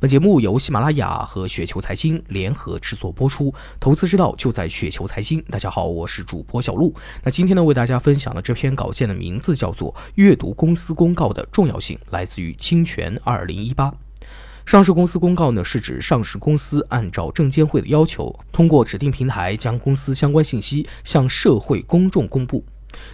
本节目由喜马拉雅和雪球财经联合制作播出，投资之道就在雪球财经。大家好，我是主播小璐。那今天呢，为大家分享的这篇稿件的名字叫做《阅读公司公告的重要性》，来自于清泉二零一八。上市公司公告呢，是指上市公司按照证监会的要求，通过指定平台将公司相关信息向社会公众公布。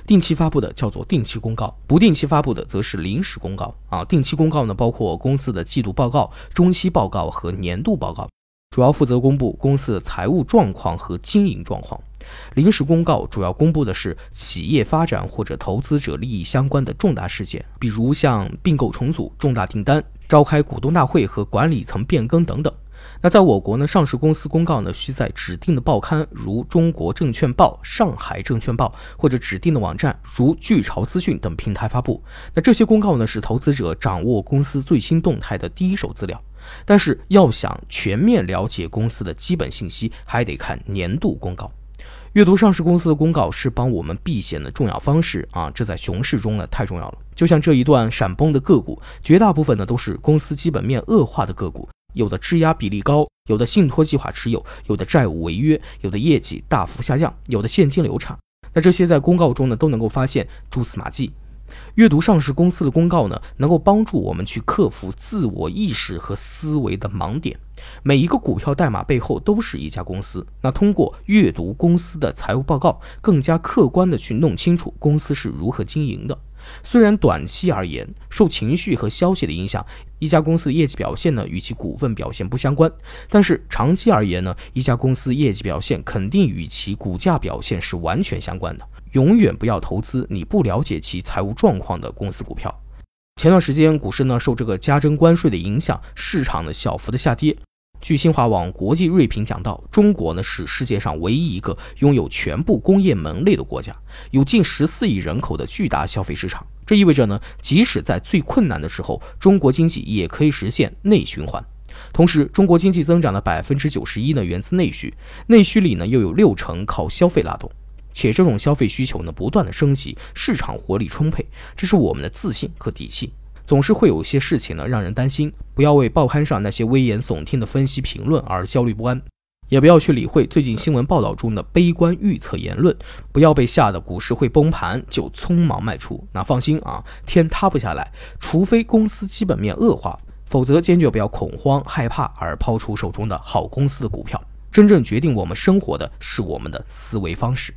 定期发布的叫做定期公告，不定期发布的则是临时公告啊。定期公告呢，包括公司的季度报告、中期报告和年度报告，主要负责公布公司的财务状况和经营状况。临时公告主要公布的是企业发展或者投资者利益相关的重大事件，比如像并购重组、重大订单、召开股东大会和管理层变更等等。那在我国呢，上市公司公告呢，需在指定的报刊，如中国证券报、上海证券报，或者指定的网站，如巨潮资讯等平台发布。那这些公告呢，是投资者掌握公司最新动态的第一手资料。但是要想全面了解公司的基本信息，还得看年度公告。阅读上市公司的公告是帮我们避险的重要方式啊！这在熊市中呢太重要了。就像这一段闪崩的个股，绝大部分呢都是公司基本面恶化的个股。有的质押比例高，有的信托计划持有，有的债务违约，有的业绩大幅下降，有的现金流差。那这些在公告中呢都能够发现蛛丝马迹。阅读上市公司的公告呢，能够帮助我们去克服自我意识和思维的盲点。每一个股票代码背后都是一家公司。那通过阅读公司的财务报告，更加客观的去弄清楚公司是如何经营的。虽然短期而言，受情绪和消息的影响，一家公司的业绩表现呢与其股份表现不相关，但是长期而言呢，一家公司业绩表现肯定与其股价表现是完全相关的。永远不要投资你不了解其财务状况的公司股票。前段时间股市呢受这个加征关税的影响，市场的小幅的下跌。据新华网国际锐评讲到，中国呢是世界上唯一一个拥有全部工业门类的国家，有近十四亿人口的巨大消费市场。这意味着呢，即使在最困难的时候，中国经济也可以实现内循环。同时，中国经济增长的百分之九十一呢源自内需，内需里呢又有六成靠消费拉动，且这种消费需求呢不断的升级，市场活力充沛，这是我们的自信和底气。总是会有些事情呢，让人担心。不要为报刊上那些危言耸听的分析评论而焦虑不安，也不要去理会最近新闻报道中的悲观预测言论。不要被吓得股市会崩盘就匆忙卖出。那放心啊，天塌不下来，除非公司基本面恶化，否则坚决不要恐慌害怕而抛出手中的好公司的股票。真正决定我们生活的是我们的思维方式。